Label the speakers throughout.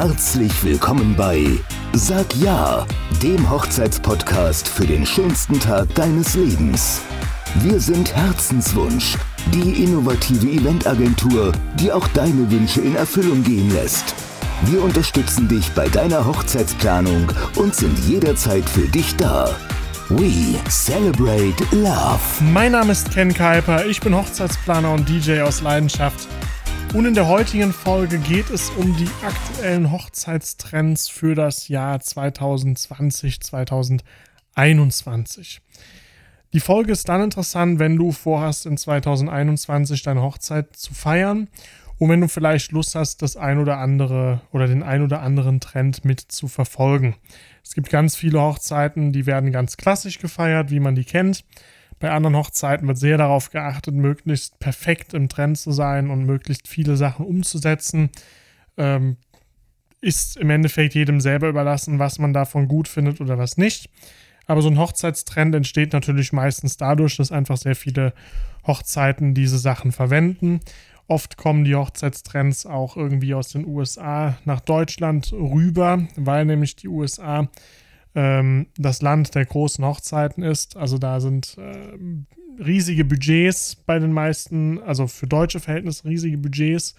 Speaker 1: Herzlich willkommen bei Sag Ja, dem Hochzeitspodcast für den schönsten Tag deines Lebens. Wir sind Herzenswunsch, die innovative Eventagentur, die auch deine Wünsche in Erfüllung gehen lässt. Wir unterstützen dich bei deiner Hochzeitsplanung und sind jederzeit für dich da. We celebrate love.
Speaker 2: Mein Name ist Ken Kuiper, ich bin Hochzeitsplaner und DJ aus Leidenschaft. Und in der heutigen Folge geht es um die aktuellen Hochzeitstrends für das Jahr 2020, 2021. Die Folge ist dann interessant, wenn du vorhast, in 2021 deine Hochzeit zu feiern und wenn du vielleicht Lust hast, das ein oder andere oder den ein oder anderen Trend mit zu verfolgen. Es gibt ganz viele Hochzeiten, die werden ganz klassisch gefeiert, wie man die kennt. Bei anderen Hochzeiten wird sehr darauf geachtet, möglichst perfekt im Trend zu sein und möglichst viele Sachen umzusetzen. Ähm, ist im Endeffekt jedem selber überlassen, was man davon gut findet oder was nicht. Aber so ein Hochzeitstrend entsteht natürlich meistens dadurch, dass einfach sehr viele Hochzeiten diese Sachen verwenden. Oft kommen die Hochzeitstrends auch irgendwie aus den USA nach Deutschland rüber, weil nämlich die USA ähm, das Land der großen Hochzeiten ist. Also da sind äh, riesige Budgets bei den meisten, also für deutsche Verhältnisse riesige Budgets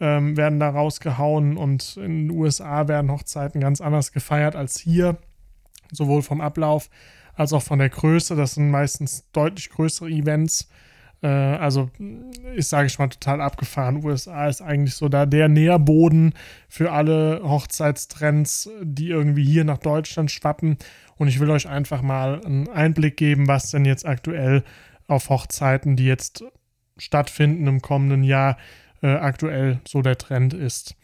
Speaker 2: ähm, werden da rausgehauen und in den USA werden Hochzeiten ganz anders gefeiert als hier, sowohl vom Ablauf als auch von der Größe. Das sind meistens deutlich größere Events. Äh, also ist, sage ich mal, total abgefahren. USA ist eigentlich so da der Nährboden für alle Hochzeitstrends, die irgendwie hier nach Deutschland schwappen. Und ich will euch einfach mal einen Einblick geben, was denn jetzt aktuell auf Hochzeiten, die jetzt stattfinden im kommenden Jahr, äh, aktuell so der Trend ist.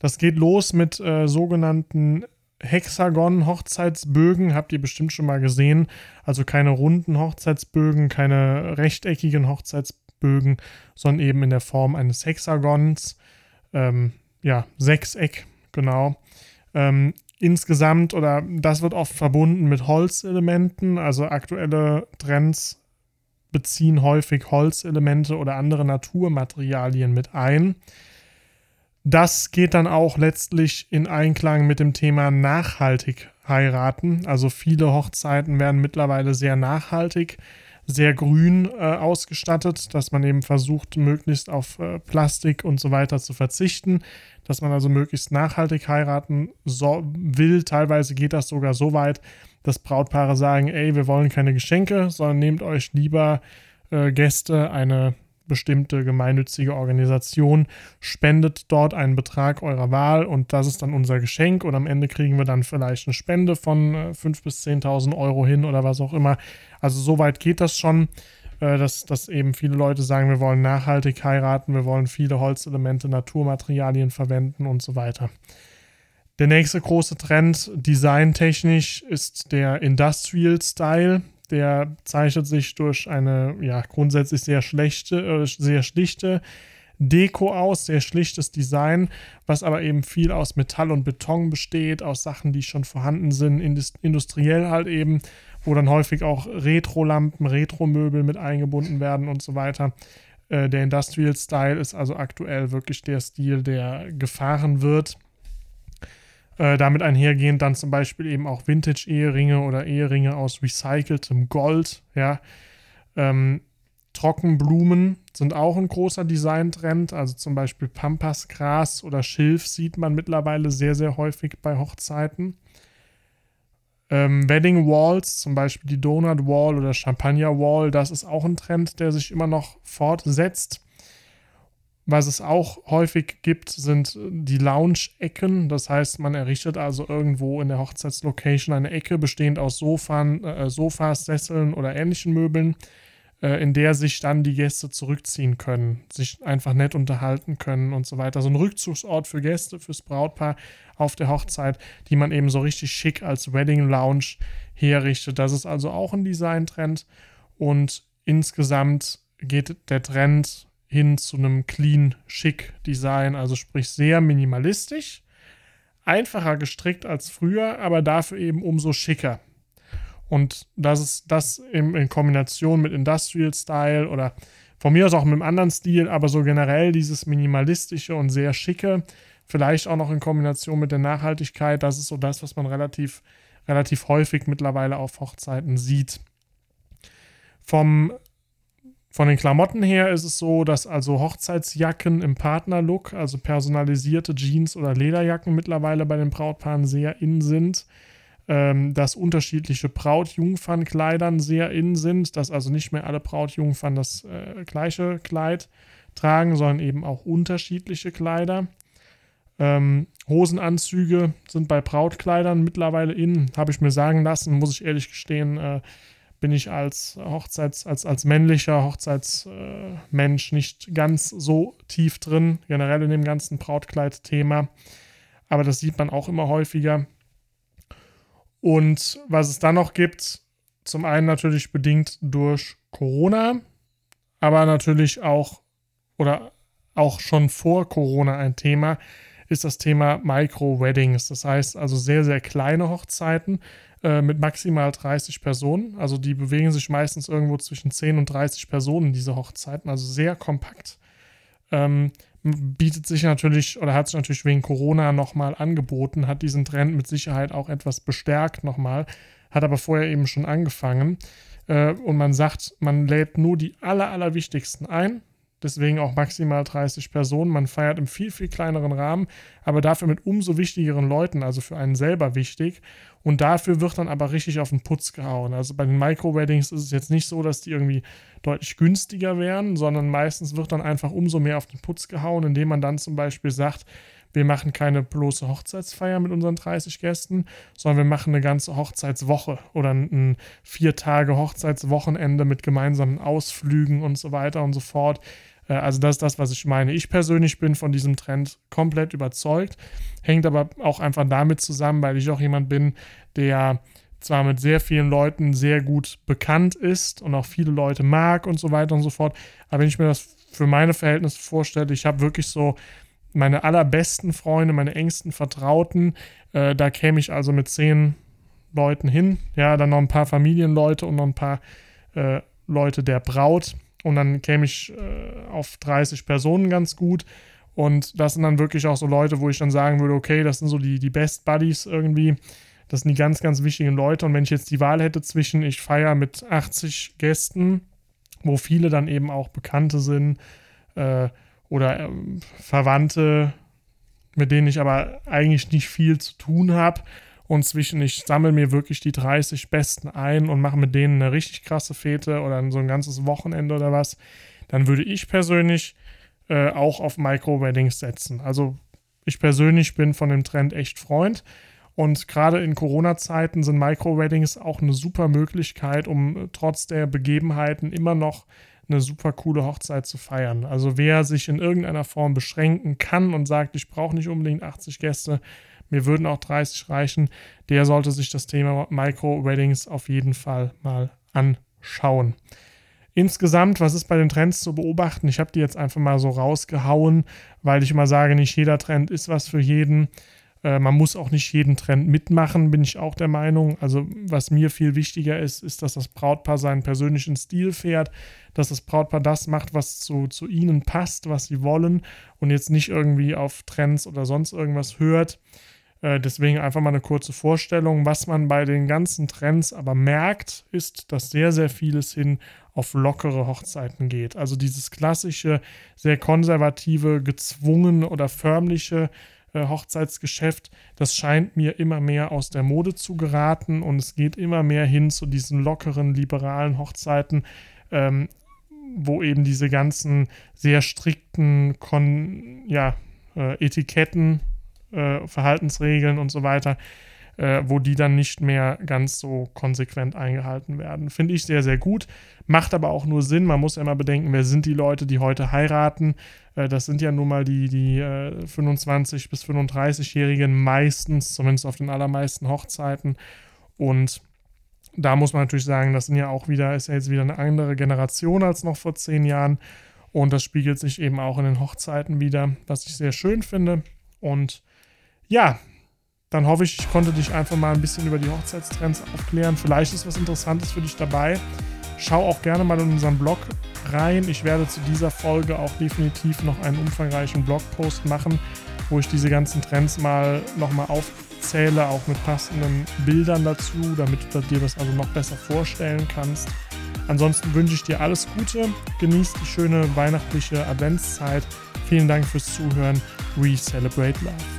Speaker 2: Das geht los mit äh, sogenannten Hexagon-Hochzeitsbögen habt ihr bestimmt schon mal gesehen. Also keine runden Hochzeitsbögen, keine rechteckigen Hochzeitsbögen, sondern eben in der Form eines Hexagons. Ähm, ja, Sechseck, genau. Ähm, insgesamt, oder das wird oft verbunden mit Holzelementen. Also aktuelle Trends beziehen häufig Holzelemente oder andere Naturmaterialien mit ein. Das geht dann auch letztlich in Einklang mit dem Thema nachhaltig heiraten. Also viele Hochzeiten werden mittlerweile sehr nachhaltig, sehr grün äh, ausgestattet, dass man eben versucht, möglichst auf äh, Plastik und so weiter zu verzichten, dass man also möglichst nachhaltig heiraten so, will. Teilweise geht das sogar so weit, dass Brautpaare sagen, ey, wir wollen keine Geschenke, sondern nehmt euch lieber äh, Gäste eine bestimmte gemeinnützige Organisation spendet dort einen Betrag eurer Wahl und das ist dann unser Geschenk und am Ende kriegen wir dann vielleicht eine Spende von 5.000 äh, bis 10.000 Euro hin oder was auch immer. Also so weit geht das schon, äh, dass, dass eben viele Leute sagen, wir wollen nachhaltig heiraten, wir wollen viele Holzelemente, Naturmaterialien verwenden und so weiter. Der nächste große Trend designtechnisch ist der Industrial Style der zeichnet sich durch eine ja grundsätzlich sehr schlechte, äh, sehr schlichte Deko aus, sehr schlichtes Design, was aber eben viel aus Metall und Beton besteht, aus Sachen, die schon vorhanden sind, industriell halt eben, wo dann häufig auch Retro-Lampen, Retro-Möbel mit eingebunden werden und so weiter. Äh, der Industrial Style ist also aktuell wirklich der Stil, der gefahren wird. Äh, damit einhergehend dann zum Beispiel eben auch Vintage-Eheringe oder Eheringe aus recyceltem Gold, ja. Ähm, Trockenblumen sind auch ein großer Designtrend, also zum Beispiel Pampasgras oder Schilf sieht man mittlerweile sehr, sehr häufig bei Hochzeiten. Ähm, Wedding Walls, zum Beispiel die Donut Wall oder Champagner Wall, das ist auch ein Trend, der sich immer noch fortsetzt. Was es auch häufig gibt, sind die Lounge-Ecken. Das heißt, man errichtet also irgendwo in der Hochzeitslocation eine Ecke bestehend aus Sofan, äh, Sofas, Sesseln oder ähnlichen Möbeln, äh, in der sich dann die Gäste zurückziehen können, sich einfach nett unterhalten können und so weiter. So ein Rückzugsort für Gäste, fürs Brautpaar auf der Hochzeit, die man eben so richtig schick als Wedding Lounge herrichtet. Das ist also auch ein Designtrend und insgesamt geht der Trend hin zu einem clean, schick Design, also sprich sehr minimalistisch, einfacher gestrickt als früher, aber dafür eben umso schicker. Und das ist das in, in Kombination mit Industrial Style oder von mir aus auch mit einem anderen Stil, aber so generell dieses minimalistische und sehr schicke Vielleicht auch noch in Kombination mit der Nachhaltigkeit. Das ist so das, was man relativ, relativ häufig mittlerweile auf Hochzeiten sieht. Vom, von den Klamotten her ist es so, dass also Hochzeitsjacken im Partnerlook, also personalisierte Jeans oder Lederjacken mittlerweile bei den Brautpaaren sehr in sind ähm, dass unterschiedliche Brautjungfernkleidern sehr in sind, dass also nicht mehr alle Brautjungfern das äh, gleiche Kleid tragen, sondern eben auch unterschiedliche Kleider. Ähm, Hosenanzüge sind bei Brautkleidern mittlerweile in, habe ich mir sagen lassen, muss ich ehrlich gestehen, äh, bin ich als Hochzeits, als, als männlicher Hochzeitsmensch äh, nicht ganz so tief drin, generell in dem ganzen Brautkleid-Thema. Aber das sieht man auch immer häufiger. Und was es dann noch gibt, zum einen natürlich bedingt durch Corona, aber natürlich auch oder auch schon vor Corona ein Thema, ist das Thema Micro-Weddings. Das heißt also sehr, sehr kleine Hochzeiten äh, mit maximal 30 Personen. Also die bewegen sich meistens irgendwo zwischen 10 und 30 Personen, diese Hochzeiten, also sehr kompakt. Ähm, bietet sich natürlich oder hat sich natürlich wegen Corona nochmal angeboten, hat diesen Trend mit Sicherheit auch etwas bestärkt nochmal, hat aber vorher eben schon angefangen. Äh, und man sagt, man lädt nur die aller, allerwichtigsten ein, deswegen auch maximal 30 Personen. Man feiert im viel, viel kleineren Rahmen, aber dafür mit umso wichtigeren Leuten, also für einen selber wichtig. Und dafür wird dann aber richtig auf den Putz gehauen. Also bei den Micro-Weddings ist es jetzt nicht so, dass die irgendwie deutlich günstiger wären, sondern meistens wird dann einfach umso mehr auf den Putz gehauen, indem man dann zum Beispiel sagt, wir machen keine bloße Hochzeitsfeier mit unseren 30 Gästen, sondern wir machen eine ganze Hochzeitswoche oder ein vier Tage Hochzeitswochenende mit gemeinsamen Ausflügen und so weiter und so fort. Äh, also das ist das, was ich meine. Ich persönlich bin von diesem Trend komplett überzeugt, hängt aber auch einfach damit zusammen, weil ich auch jemand bin, der zwar mit sehr vielen Leuten sehr gut bekannt ist und auch viele Leute mag und so weiter und so fort, aber wenn ich mir das für meine Verhältnisse vorstelle, ich habe wirklich so meine allerbesten Freunde, meine engsten Vertrauten, äh, da käme ich also mit zehn Leuten hin, ja, dann noch ein paar Familienleute und noch ein paar äh, Leute der Braut und dann käme ich äh, auf 30 Personen ganz gut. Und das sind dann wirklich auch so Leute, wo ich dann sagen würde, okay, das sind so die, die Best Buddies irgendwie. Das sind die ganz, ganz wichtigen Leute. Und wenn ich jetzt die Wahl hätte zwischen, ich feiere mit 80 Gästen, wo viele dann eben auch Bekannte sind äh, oder äh, Verwandte, mit denen ich aber eigentlich nicht viel zu tun habe, und zwischen ich sammle mir wirklich die 30 Besten ein und mache mit denen eine richtig krasse Fete oder so ein ganzes Wochenende oder was, dann würde ich persönlich äh, auch auf Micro-Weddings setzen. Also ich persönlich bin von dem Trend echt Freund. Und gerade in Corona-Zeiten sind Micro-Weddings auch eine super Möglichkeit, um äh, trotz der Begebenheiten immer noch eine super coole Hochzeit zu feiern. Also wer sich in irgendeiner Form beschränken kann und sagt, ich brauche nicht unbedingt 80 Gäste, mir würden auch 30 reichen. Der sollte sich das Thema Micro-Weddings auf jeden Fall mal anschauen. Insgesamt, was ist bei den Trends zu beobachten? Ich habe die jetzt einfach mal so rausgehauen, weil ich immer sage, nicht jeder Trend ist was für jeden. Äh, man muss auch nicht jeden Trend mitmachen, bin ich auch der Meinung. Also was mir viel wichtiger ist, ist, dass das Brautpaar seinen persönlichen Stil fährt, dass das Brautpaar das macht, was zu, zu ihnen passt, was sie wollen und jetzt nicht irgendwie auf Trends oder sonst irgendwas hört. Äh, deswegen einfach mal eine kurze Vorstellung. Was man bei den ganzen Trends aber merkt, ist, dass sehr, sehr vieles hin auf lockere Hochzeiten geht. Also dieses klassische, sehr konservative, gezwungen oder förmliche äh, Hochzeitsgeschäft, das scheint mir immer mehr aus der Mode zu geraten und es geht immer mehr hin zu diesen lockeren, liberalen Hochzeiten. Ähm, wo eben diese ganzen sehr strikten Kon ja, äh, Etiketten äh, Verhaltensregeln und so weiter, äh, wo die dann nicht mehr ganz so konsequent eingehalten werden. Finde ich sehr, sehr gut. Macht aber auch nur Sinn. Man muss ja immer bedenken, wer sind die Leute, die heute heiraten. Äh, das sind ja nun mal die, die 25- äh, bis 35-Jährigen meistens, zumindest auf den allermeisten Hochzeiten. Und da muss man natürlich sagen, das sind ja auch wieder, ist ja jetzt wieder eine andere Generation als noch vor zehn Jahren. Und das spiegelt sich eben auch in den Hochzeiten wieder, was ich sehr schön finde. Und ja, dann hoffe ich, ich konnte dich einfach mal ein bisschen über die Hochzeitstrends aufklären. Vielleicht ist was Interessantes für dich dabei. Schau auch gerne mal in unseren Blog rein. Ich werde zu dieser Folge auch definitiv noch einen umfangreichen Blogpost machen, wo ich diese ganzen Trends mal nochmal aufzähle, auch mit passenden Bildern dazu, damit du dir das also noch besser vorstellen kannst. Ansonsten wünsche ich dir alles Gute, genieß die schöne weihnachtliche Adventszeit. Vielen Dank fürs Zuhören. We celebrate love.